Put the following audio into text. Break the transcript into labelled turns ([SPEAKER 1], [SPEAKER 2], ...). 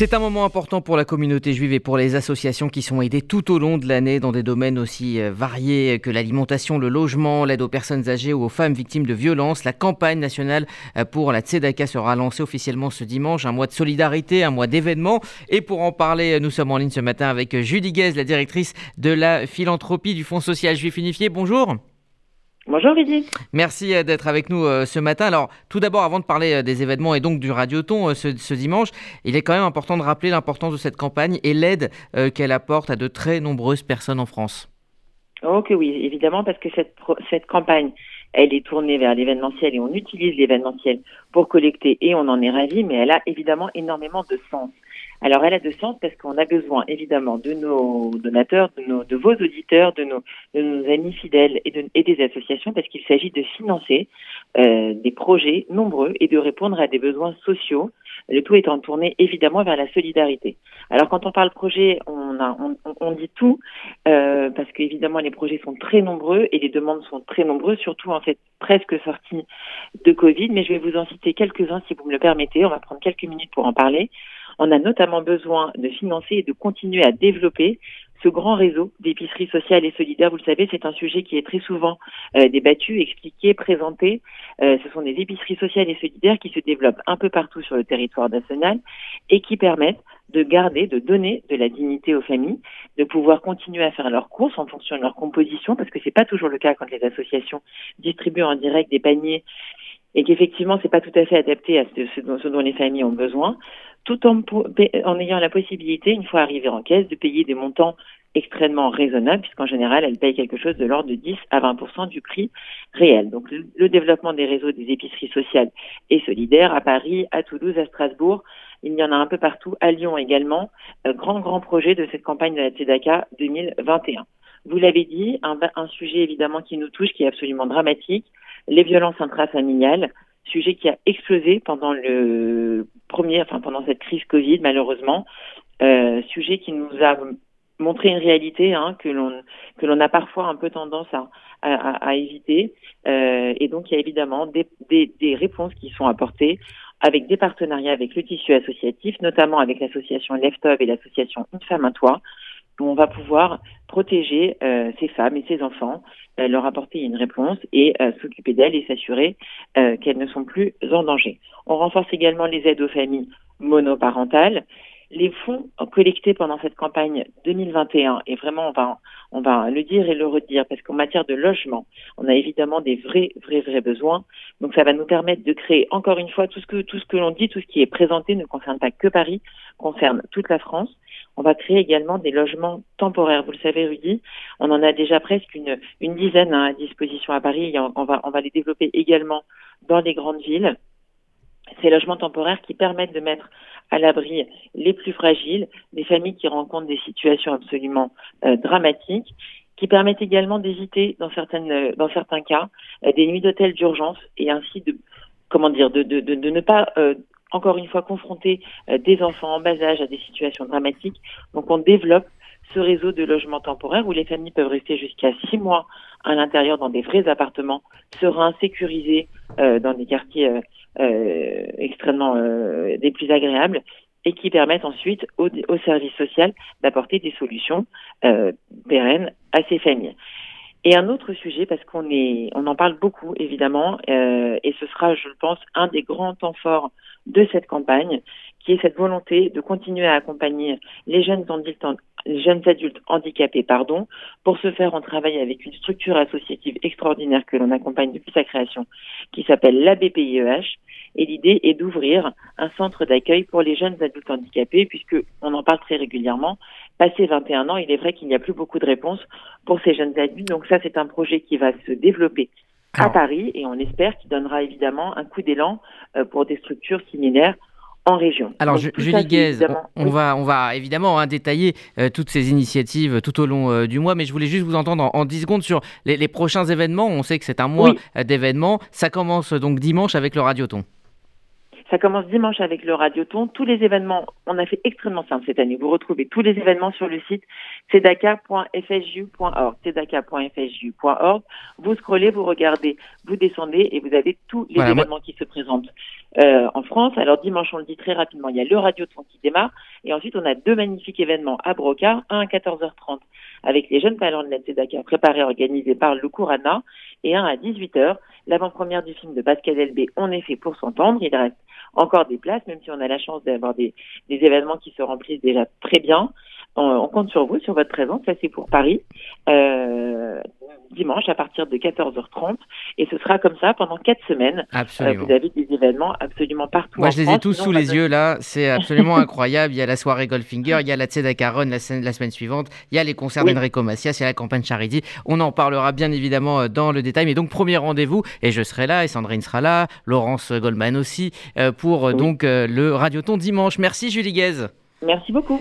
[SPEAKER 1] C'est un moment important pour la communauté juive et pour les associations qui sont aidées tout au long de l'année dans des domaines aussi euh, variés que l'alimentation, le logement, l'aide aux personnes âgées ou aux femmes victimes de violences. La campagne nationale euh, pour la Tzedaka sera lancée officiellement ce dimanche, un mois de solidarité, un mois d'événements. Et pour en parler, nous sommes en ligne ce matin avec Julie Guez, la directrice de la philanthropie du Fonds social juif unifié. Bonjour.
[SPEAKER 2] Bonjour Vidi.
[SPEAKER 1] Merci euh, d'être avec nous euh, ce matin. Alors tout d'abord, avant de parler euh, des événements et donc du Radioton ce, ce, dimanche, il est quand même important de rappeler l'importance de cette campagne et l'aide qu'elle apporte à de très nombreuses personnes en France.
[SPEAKER 2] Oh que oui, évidemment, parce que cette, cette campagne, elle est tournée vers l'événementiel et on utilise l'événementiel pour collecter et on en est ravi, mais elle a évidemment énormément de sens. Alors elle a de sens parce qu'on a besoin évidemment de nos donateurs, de, nos, de vos auditeurs, de nos, de nos amis fidèles et, de, et des associations parce qu'il s'agit de financer euh, des projets nombreux et de répondre à des besoins sociaux. Le tout étant tourné évidemment vers la solidarité. Alors quand on parle projet, on, a, on, on dit tout euh, parce qu'évidemment les projets sont très nombreux et les demandes sont très nombreuses, surtout en fait presque sortie de Covid. Mais je vais vous en citer quelques-uns si vous me le permettez. On va prendre quelques minutes pour en parler. On a notamment besoin de financer et de continuer à développer ce grand réseau d'épiceries sociales et solidaires. Vous le savez, c'est un sujet qui est très souvent euh, débattu, expliqué, présenté. Euh, ce sont des épiceries sociales et solidaires qui se développent un peu partout sur le territoire national et qui permettent de garder, de donner de la dignité aux familles, de pouvoir continuer à faire leurs courses en fonction de leur composition, parce que c'est pas toujours le cas quand les associations distribuent en direct des paniers et qu'effectivement c'est pas tout à fait adapté à dont, ce dont les familles ont besoin tout en, en ayant la possibilité, une fois arrivées en caisse, de payer des montants extrêmement raisonnables, puisqu'en général, elles payent quelque chose de l'ordre de 10 à 20% du prix réel. Donc, le, développement des réseaux des épiceries sociales et solidaires à Paris, à Toulouse, à Strasbourg, il y en a un peu partout, à Lyon également. Euh, grand, grand projet de cette campagne de la TEDACA 2021. Vous l'avez dit, un, un sujet évidemment qui nous touche, qui est absolument dramatique, les violences intrafamiliales, sujet qui a explosé pendant le premier, enfin pendant cette crise Covid malheureusement, euh, sujet qui nous a montré une réalité hein, que l'on que l'on a parfois un peu tendance à, à, à éviter. Euh, et donc il y a évidemment des, des, des, réponses qui sont apportées avec des partenariats avec le tissu associatif, notamment avec l'association Leftov et l'association Une femme un toit, où on va pouvoir protéger euh, ces femmes et ces enfants, euh, leur apporter une réponse et euh, s'occuper d'elles et s'assurer qu'elles ne sont plus en danger. On renforce également les aides aux familles monoparentales. Les fonds collectés pendant cette campagne 2021, et vraiment on va, on va le dire et le redire, parce qu'en matière de logement, on a évidemment des vrais, vrais, vrais besoins. Donc ça va nous permettre de créer, encore une fois, tout ce que, tout ce que l'on dit, tout ce qui est présenté ne concerne pas que Paris, concerne toute la France. On va créer également des logements temporaires. Vous le savez, Rudy, on en a déjà presque une, une dizaine hein, à disposition à Paris. Et on, va, on va les développer également dans les grandes villes. Ces logements temporaires qui permettent de mettre à l'abri les plus fragiles, des familles qui rencontrent des situations absolument euh, dramatiques, qui permettent également d'éviter, dans dans certains cas, euh, des nuits d'hôtel d'urgence et ainsi de, comment dire, de, ne pas euh, encore une fois confronter euh, des enfants en bas âge à des situations dramatiques. Donc on développe ce réseau de logements temporaires où les familles peuvent rester jusqu'à six mois à l'intérieur dans des vrais appartements, sereins, sécurisés, euh, dans des quartiers euh, euh extrêmement des plus agréables et qui permettent ensuite au, au service social d'apporter des solutions pérennes à ces familles. Et un autre sujet, parce qu'on est, on en parle beaucoup évidemment, euh, et ce sera, je pense, un des grands temps forts de cette campagne, qui est cette volonté de continuer à accompagner les jeunes les jeunes adultes handicapés, pardon, pour ce faire, on travaille avec une structure associative extraordinaire que l'on accompagne depuis sa création, qui s'appelle l'ABPIEH, et l'idée est d'ouvrir un centre d'accueil pour les jeunes adultes handicapés, puisque on en parle très régulièrement. Passé 21 ans, il est vrai qu'il n'y a plus beaucoup de réponses pour ces jeunes adultes. Donc ça, c'est un projet qui va se développer à Paris et on espère qu'il donnera évidemment un coup d'élan euh, pour des structures similaires en région.
[SPEAKER 1] Alors, Julie Guez, on, va, on va évidemment hein, détailler euh, toutes ces initiatives tout au long euh, du mois, mais je voulais juste vous entendre en, 10 secondes sur les, prochains événements. On sait que c'est un mois d'événements. Ça commence donc dimanche avec le Radioton.
[SPEAKER 2] Ça commence dimanche avec le Radioton. Tous les événements, on a fait extrêmement simple cette année. Vous retrouvez tous les événements sur le site cdaca.fju.org. cdaca.fju.org. Vous scrollez, vous regardez, vous descendez et vous avez tous les événements qui se présentent euh, en France. Alors dimanche, on le dit très rapidement, il y a le Radioton qui démarre. Et ensuite, on a deux magnifiques événements à Brocard, un à 14h30 avec les jeunes talents de la Tzedaka préparés et organisés par le Courana, et un à 18h, l'avant-première du film de Pascal Elbé, On est fait pour s'entendre. Il reste encore des places, même si on a la chance d'avoir des événements qui se remplissent déjà très bien. On, compte sur vous, sur votre présence. Ça, c'est pour Paris. Euh, dimanche à partir de 14h30 et ce sera comme ça pendant quatre semaines.
[SPEAKER 1] Euh, absolument.
[SPEAKER 2] vous avez des événements absolument partout.
[SPEAKER 1] Moi, je les ai tous sous les yeux là. C'est absolument incroyable. Il y a la soirée Goldfinger, il y a la Tzedaka la, la semaine suivante, il y a les concerts d'Enrico Macias, il y a la campagne Charity. On en parlera bien évidemment euh, dans le détail. Mais donc premier rendez-vous et je serai là et Sandrine sera là, Laurence Goldman aussi pour donc le Radioton dimanche. Merci Julie Guez.
[SPEAKER 2] Merci beaucoup.